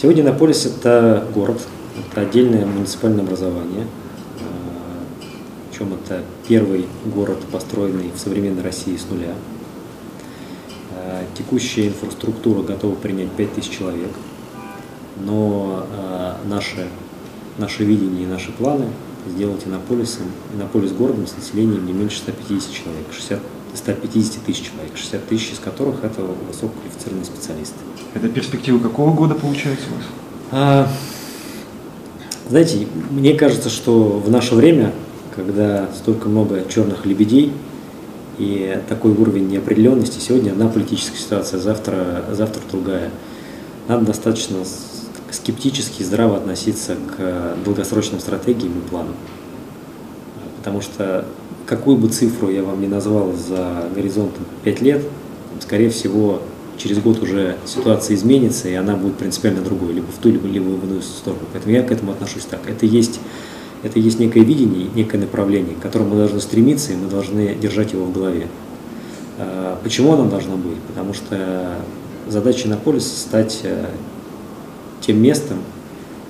Сегодня Иннополис – это город, это отдельное муниципальное образование. Причем это первый город, построенный в современной России с нуля. Текущая инфраструктура готова принять 5000 человек, но наше, наше видение и наши планы сделать Иннополисом, Иннополис городом с населением не меньше 150 человек, 60, 150 тысяч человек, 60 тысяч из которых это высококвалифицированные специалисты. Это перспектива какого года получается у вас? А, знаете, мне кажется, что в наше время, когда столько много черных лебедей и такой уровень неопределенности, сегодня одна политическая ситуация, завтра, завтра другая, надо достаточно скептически и здраво относиться к долгосрочным стратегиям и планам. Потому что какую бы цифру я вам не назвал за горизонтом 5 лет, скорее всего, через год уже ситуация изменится, и она будет принципиально другой, либо в ту, либо, либо в иную сторону. Поэтому я к этому отношусь так. Это есть, это есть некое видение, некое направление, к которому мы должны стремиться, и мы должны держать его в голове. А, почему оно должно быть? Потому что задача Иннополиса стать э, тем местом,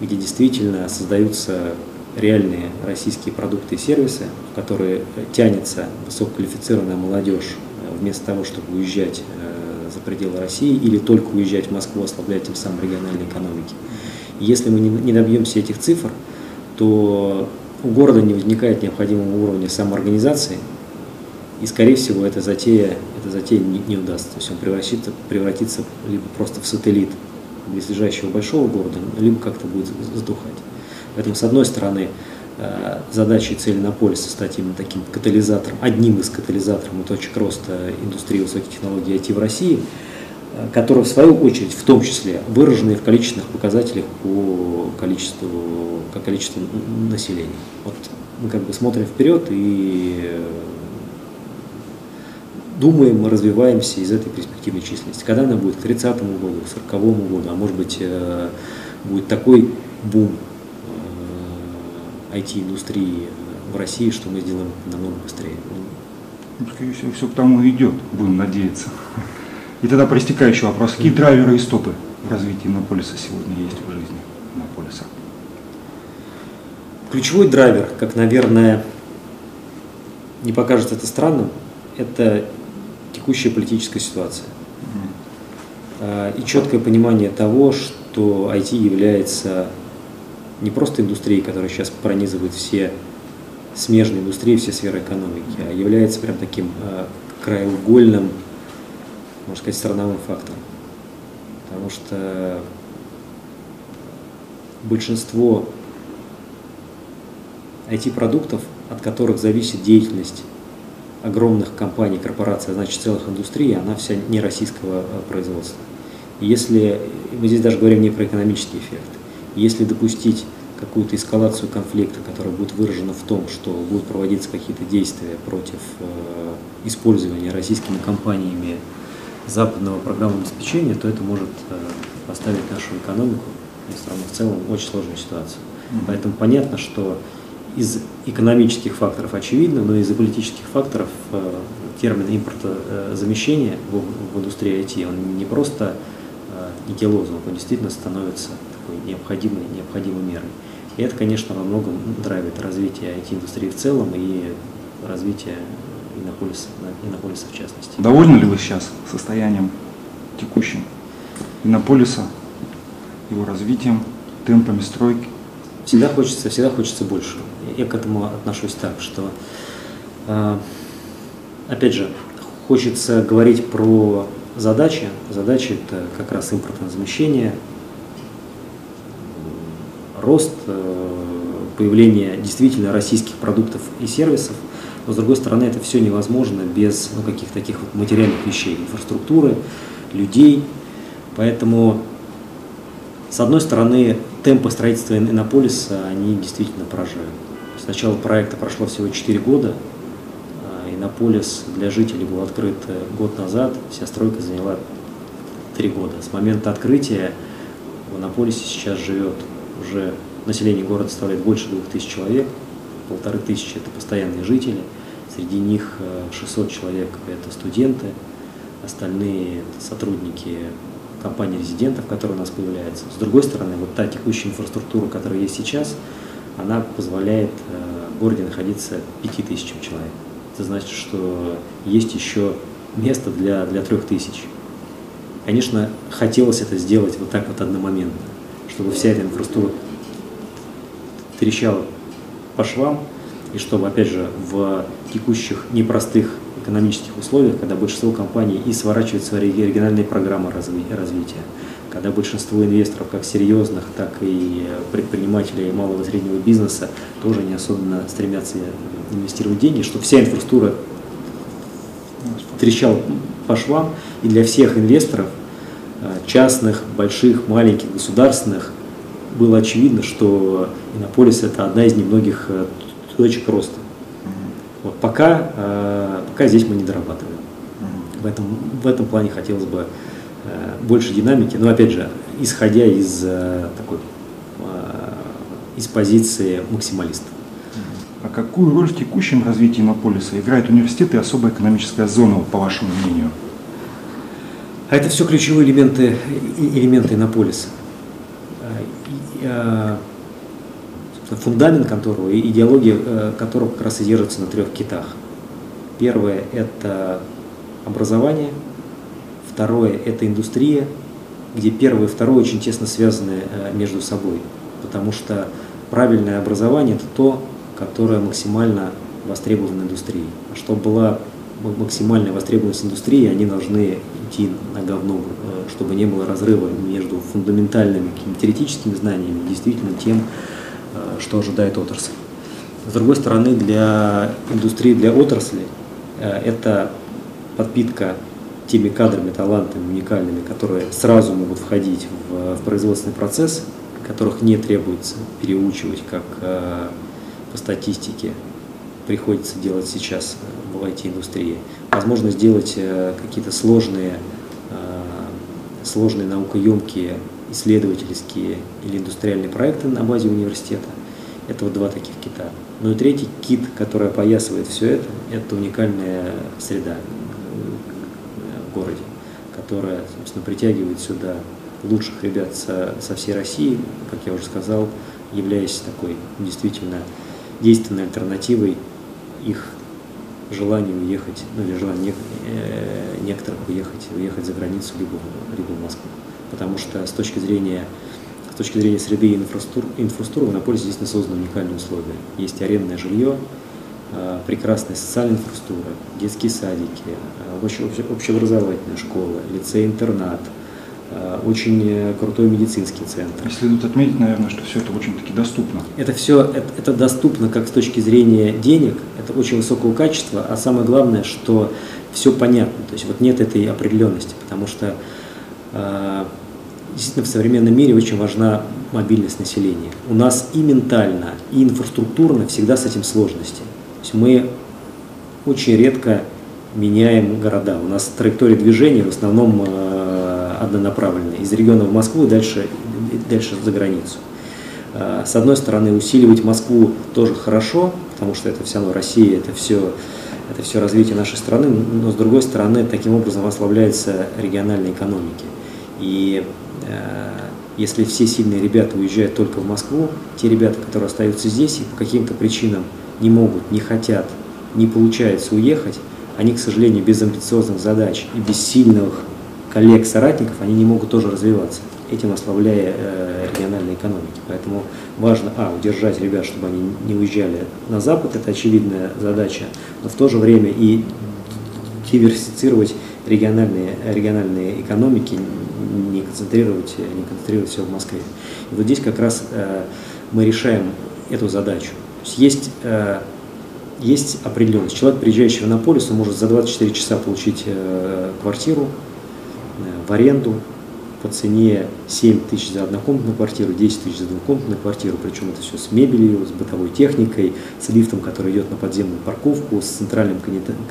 где действительно создаются реальные российские продукты и сервисы, в которые тянется высококвалифицированная молодежь, э, вместо того, чтобы уезжать э, за пределы России или только уезжать в Москву, ослаблять тем самым региональные экономики. если мы не добьемся этих цифр, то у города не возникает необходимого уровня самоорганизации, и, скорее всего, эта затея, эта затея не, не удастся. То есть он превратится, превратится либо просто в сателлит близлежащего большого города, либо как-то будет сдухать. Поэтому, с одной стороны, э, цель Иннополиса стать именно таким катализатором, одним из катализаторов и точек роста индустрии высоких технологий IT в России, э, которая в свою очередь, в том числе, выражены в количественных показателях по количеству, по количеству населения. Вот мы как бы смотрим вперед и думаем, мы развиваемся из этой перспективной численности. Когда она будет к 30 году, к 40 году, а может быть э, будет такой бум IT-индустрии э, в России, что мы сделаем намного быстрее. Ну, скорее всего, все к тому идет, будем надеяться. И тогда проистекающий вопрос. Какие драйверы и стопы в развитии Иннополиса сегодня есть в жизни Иннополиса? Ключевой драйвер, как, наверное, не покажется это странным, это текущая политическая ситуация. И четкое понимание того, что IT является не просто индустрией, которая сейчас пронизывает все смежные индустрии, все сферы экономики, а является прям таким э, краеугольным, можно сказать, страновым фактором. Потому что большинство IT-продуктов, от которых зависит деятельность огромных компаний, корпораций, а значит целых индустрий, она вся не российского э, производства. И если мы здесь даже говорим не про экономический эффект, если допустить какую-то эскалацию конфликта, которая будет выражена в том, что будут проводиться какие-то действия против э, использования российскими компаниями западного программного обеспечения, то это может э, поставить нашу экономику и страну в целом в очень сложную ситуацию. Mm-hmm. Поэтому понятно, что из экономических факторов очевидно, но из-за политических факторов э, термин импортозамещения в, в индустрии IT, он не просто э, лозунг, он действительно становится такой необходимой, необходимой мерой. И это, конечно, во многом драйвит развитие IT-индустрии в целом и развитие Иннополиса, Иннополиса в частности. Довольны ли вы сейчас состоянием текущим Иннополиса, его развитием, темпами стройки? Всегда хочется, всегда хочется больше. Я к этому отношусь так, что, а, опять же, хочется говорить про задачи. Задачи – это как раз импортное замещение, рост, э, появление действительно российских продуктов и сервисов, но с другой стороны это все невозможно без ну, каких-то таких вот материальных вещей, инфраструктуры, людей. Поэтому, с одной стороны, темпы строительства Иннополиса, они действительно поражают. С начала проекта прошло всего 4 года, а Иннополис для жителей был открыт э, год назад, вся стройка заняла 3 года. С момента открытия в Иннополисе сейчас живет уже население города составляет больше 2000 человек, полторы тысячи это постоянные жители, среди них 600 э, человек это студенты, остальные это сотрудники компаний резидентов, которые у нас появляются. С другой стороны, вот та текущая инфраструктура, которая есть сейчас, она позволяет э, в городе находиться 5000 человек. Это значит, что есть еще место для, для 3000. Конечно, хотелось это сделать вот так вот одномоментно, чтобы вся эта инфраструктура трещала по швам, и чтобы, опять же, в текущих непростых экономических условиях, когда большинство компаний и сворачивают свои региональные программы развития, когда большинство инвесторов, как серьезных, так и предпринимателей малого и среднего бизнеса, тоже не особенно стремятся инвестировать деньги, чтобы вся инфраструктура трещала по швам, и для всех инвесторов, частных, больших, маленьких, государственных, было очевидно, что Иннополис – это одна из немногих э, точек роста. Вот пока, э, пока здесь мы не дорабатываем. В этом, в этом плане хотелось бы э, больше динамики, но опять же, исходя из такой из позиции максималиста. А какую роль в текущем развитии Иннополиса играет университет и особая экономическая зона, по вашему мнению? А это все ключевые элементы, элементы Иннополиса фундамент которого и идеология э, которого как раз и держится на трех китах. Первое – это образование, второе – это индустрия, где первое и второе очень тесно связаны э, между собой, потому что правильное образование – это то, которое максимально востребовано индустрией. А чтобы была максимальная востребованность индустрии, они должны идти на говно, э, чтобы не было разрыва между фундаментальными теоретическими знаниями и действительно тем, Э, что ожидает отрасль. С другой стороны, для индустрии, для отрасли э, это подпитка теми кадрами, талантами уникальными, которые сразу могут входить в, производственный процесс, которых не требуется переучивать, как по статистике приходится делать сейчас в IT-индустрии. Возможно сделать э, какие-то сложные, э, сложные наукоемкие исследовательские или индустриальные проекты на базе университета. Это вот два таких кита. Ну и третий кит, который опоясывает все это, это уникальная среда в городе, которая, собственно, притягивает сюда лучших ребят со, со всей России, как я уже сказал, являясь такой действительно действенной альтернативой их желанию уехать, ну или желанию э, некоторых уехать, уехать за границу, либо, либо в Москву потому что с точки зрения с точки зрения среды и инфраструктуры, инфраструктуры на поле здесь созданы уникальные условия. Есть арендное жилье, а, прекрасная социальная инфраструктура, детские садики, а, общеобразовательная школа, лицей-интернат, очень э, крутой медицинский центр. И следует отметить, наверное, что все это очень-таки доступно. Это все это, это доступно как с точки зрения денег, это очень высокого качества, а самое главное, что все понятно. То есть вот нет этой определенности, потому что действительно в современном мире очень важна мобильность населения. У нас и ментально, и инфраструктурно всегда с этим сложности. То есть мы очень редко меняем города. У нас траектория движения в основном э, однонаправленная. Из региона в Москву и дальше, дальше за границу. Э, с одной стороны, усиливать Москву тоже хорошо, потому что это все равно Россия, это все, это все развитие нашей страны, но с другой стороны, таким образом ослабляется региональная экономика. И Э, если все сильные ребята уезжают только в Москву, те ребята, которые остаются здесь и по каким-то причинам не могут, не хотят, не получается уехать, они, к сожалению, без амбициозных задач и без сильных коллег-соратников, они не могут тоже развиваться, этим ослабляя э, региональные экономики. Поэтому важно, а, удержать ребят, чтобы они не уезжали на Запад, это очевидная задача, но в то же время и диверсифицировать региональные, региональные экономики, не концентрировать, не концентрировать все в Москве. И вот здесь как раз э, мы решаем эту задачу. То есть есть, э, есть определенность. Человек, приезжающий в Иннополис, он может за 24 часа получить э, квартиру в аренду, по цене 7 тысяч за однокомнатную квартиру, 10 тысяч за двухкомнатную квартиру, причем это все с мебелью, с бытовой техникой, с лифтом, который идет на подземную парковку, с центральным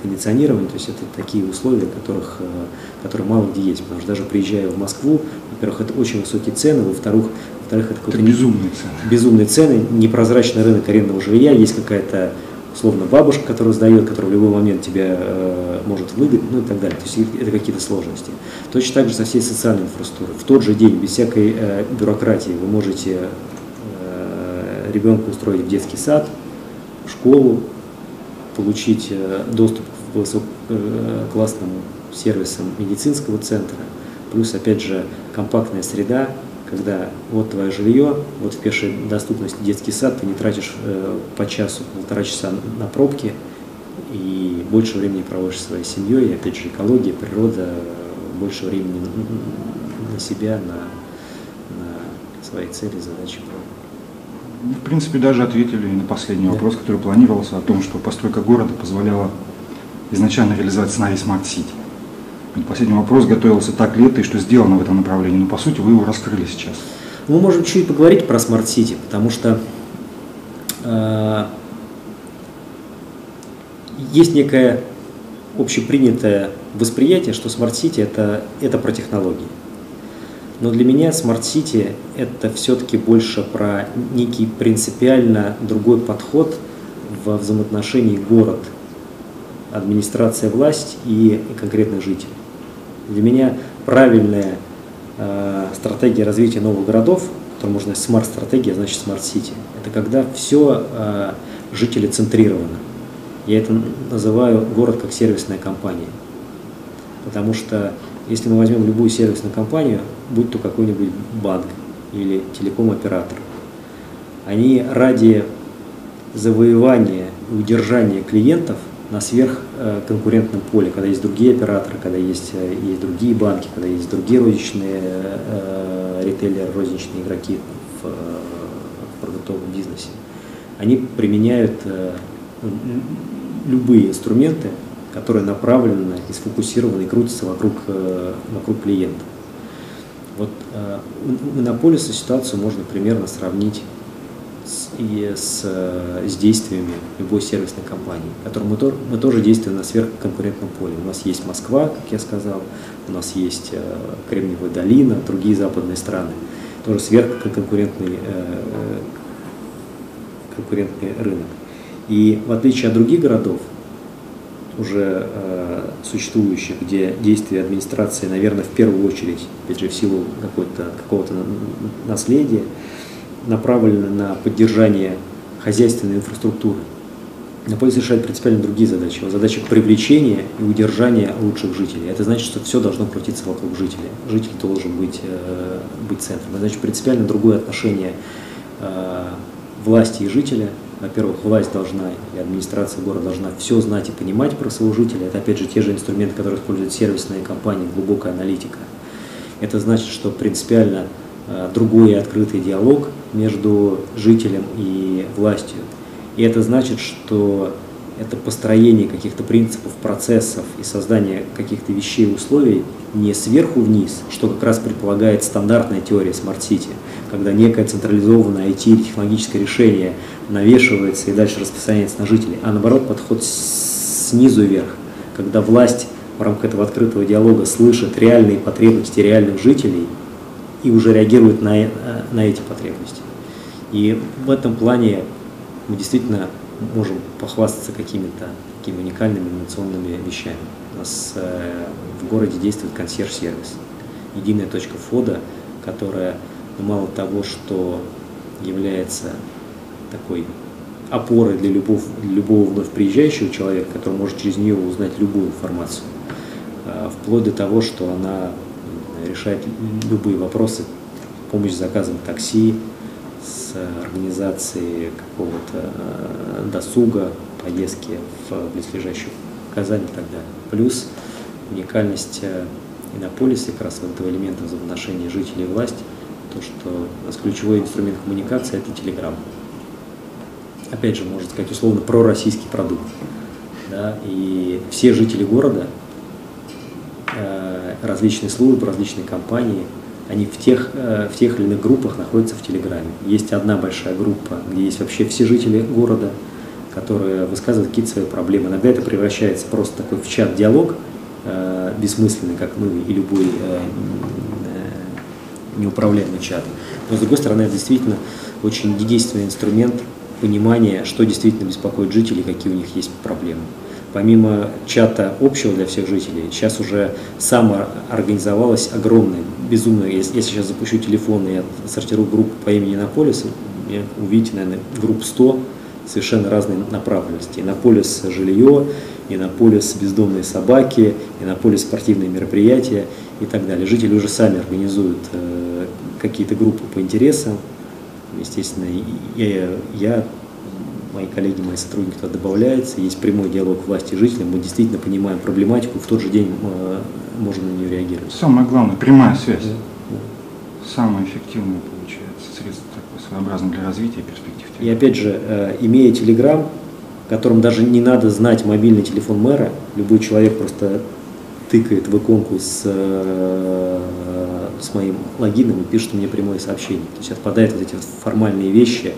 кондиционированием, то есть это такие условия, которых, э, которые мало где есть, потому что даже приезжая в Москву, во-первых, это очень высокие цены, во-вторых, во-вторых, это, это безумные цены. Безумные цены, непрозрачный рынок арендного жилья, есть какая-то условно бабушка, которая сдает, которая в любой момент тебя э, может выдать, ну и так далее. То есть это какие-то сложности. Точно так же со всей социальной инфраструктурой. В тот же день, без всякой э, бюрократии, вы можете э, ребенка устроить в детский сад, в школу, получить э, доступ к высококлассному э, сервисам медицинского центра, плюс, опять же, компактная среда, когда вот твое жилье, вот в пешей доступности детский сад, ты не тратишь э, по часу, полтора часа на пробки, и больше времени проводишь своей семьей, и опять же экология, природа, больше времени на себя, на, на свои цели, задачи. Ну, в принципе, даже ответили на последний да. вопрос, который планировался, о том, что постройка города позволяла изначально реализовать сценарий City. Последний вопрос готовился так лето, и что сделано в этом направлении. Но по сути вы его раскрыли сейчас. Мы можем чуть поговорить про City, потому что э, есть некое общепринятое восприятие, что City это, это про технологии. Но для меня City это все-таки больше про некий принципиально другой подход во взаимоотношении город, администрация, власть и конкретных жителей. Для меня правильная э, стратегия развития новых городов, которую можно smart-стратегия, значит smart city, это когда все э, жители центрировано. Я это называю город как сервисная компания. Потому что если мы возьмем любую сервисную компанию, будь то какой-нибудь банк или телеком-оператор, они ради завоевания и удержания клиентов на сверхконкурентном поле, когда есть другие операторы, когда есть, э, есть другие банки, когда есть другие розничные э, ритейлеры, розничные игроки в, э, в продуктовом бизнесе. Они применяют э, любые инструменты, которые направлены и сфокусированы и крутятся вокруг, э, вокруг клиента. Вот э, у Монополиса ситуацию можно примерно сравнить и с, с действиями любой сервисной компании, которой мы, мы тоже действуем на сверхконкурентном поле. У нас есть Москва, как я сказал, у нас есть э, Кремниевая долина, другие западные страны, тоже сверхконкурентный э, э, конкурентный рынок. И в отличие от других городов, уже э, существующих, где действия администрации, наверное, в первую очередь, опять же, в силу какого-то наследия, направлены на поддержание хозяйственной инфраструктуры. Иннополис решает принципиально другие задачи. Его задача привлечения и удержания лучших жителей. Это значит, что все должно крутиться вокруг жителя. Житель должен быть, э, быть центром. Это значит принципиально другое отношение э, власти и жителя. Во-первых, власть должна и администрация города должна все знать и понимать про своего жителя. Это опять же те же инструменты, которые используют сервисные компании, глубокая аналитика. Это значит, что принципиально другой открытый диалог между жителем и властью. И это значит, что это построение каких-то принципов, процессов и создание каких-то вещей и условий не сверху вниз, что как раз предполагает стандартная теория City, когда некое централизованное IT-технологическое решение навешивается и дальше распространяется на жителей, а наоборот подход снизу вверх, когда власть в рамках этого открытого диалога слышит реальные потребности реальных жителей и уже реагирует на, э, на эти потребности. И в этом плане мы действительно можем похвастаться какими-то такими уникальными инновационными вещами. У нас э, в городе действует консьерж-сервис, единая точка входа, которая ну, мало того, что является такой опорой для любого, любого вновь приезжающего человека, который может через нее узнать любую информацию, э, вплоть до того, что она решает любые вопросы, помощь с заказом такси, с организацией какого-то э, досуга, поездки в близлежащую Казань и так далее. Плюс уникальность э, Иннополиса, как раз этого элемента взаимоотношения жителей и власти, то, что у нас ключевой инструмент коммуникации – это Телеграм. Опять же, можно сказать, условно, пророссийский продукт. Да? И все жители города различные службы, различные компании, они в тех, э, в тех или иных группах находятся в Телеграме. Есть одна большая группа, где есть вообще все жители города, которые высказывают какие-то свои проблемы. Иногда это превращается просто такой в чат-диалог, э, бессмысленный, как ну, и любой э, неуправляемый чат. Но с другой стороны, это действительно очень действенный инструмент понимание, что действительно беспокоит жителей, какие у них есть проблемы. Помимо чата общего для всех жителей, сейчас уже самоорганизовалась огромная, безумная, если сейчас запущу телефон и сортирую группу по имени Иннополис, увидите, наверное, групп 100 совершенно разной направленности. Иннополис жилье, Иннополис бездомные собаки, Иннополис спортивные мероприятия и так далее. Жители уже сами организуют э, какие-то группы по интересам. Естественно, я, я мои коллеги, мои сотрудники туда добавляются, есть прямой диалог власти и жителей, мы действительно понимаем проблематику, в тот же день э, можем на нее реагировать. Самое главное, прямая связь. Да. Самое эффективное получается средство такое своеобразное для развития перспектив. И опять же, э, имея Телеграм, которым даже не надо знать мобильный телефон мэра, любой человек просто тыкает в иконку с, э, с моим логином и пишет мне прямое сообщение. То есть отпадают вот эти формальные вещи,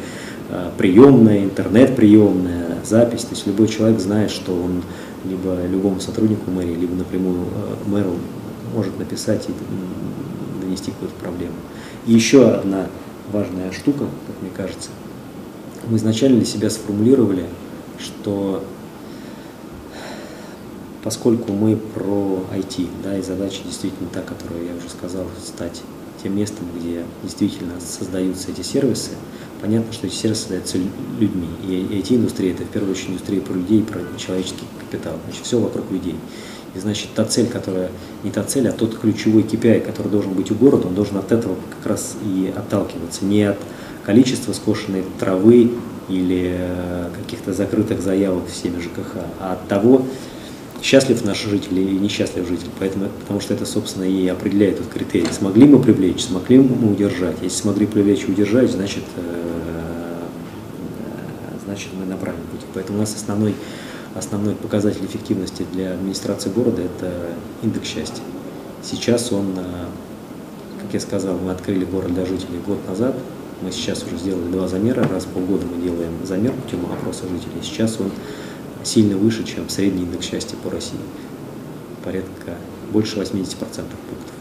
приемная, интернет-приемная, запись. То есть любой человек знает, что он либо любому сотруднику мэрии, либо напрямую э, мэру может написать и донести какую-то проблему. И еще одна важная штука, как мне кажется. Мы изначально для себя сформулировали, что поскольку мы про IT, да, и задача действительно та, которую я уже сказал, стать тем местом, где действительно создаются эти сервисы, понятно, что эти сервисы создаются людьми. И IT-индустрия – это в первую очередь индустрия про людей, про человеческий капитал. Значит, все вокруг людей. И значит, та цель, которая не та цель, а тот ключевой KPI, который должен быть у города, он должен от этого как раз и отталкиваться. Не от количества скошенной травы или э, каких-то закрытых заявок всеми ЖКХ, а от того, счастлив наш житель или несчастлив житель. Поэтому, потому что это, собственно, и определяет этот критерий. Смогли мы привлечь, смогли мы удержать. Если смогли привлечь и удержать, значит, э, значит мы на правильном пути. Поэтому у нас основной, основной показатель эффективности для администрации города – это индекс счастья. Сейчас он, э, как я сказал, мы открыли город для жителей год назад. Мы сейчас уже сделали два замера. Раз в полгода мы делаем замер путем опроса жителей. Сейчас он сильно выше, чем средний индекс счастья по России. Порядка больше 80% пунктов.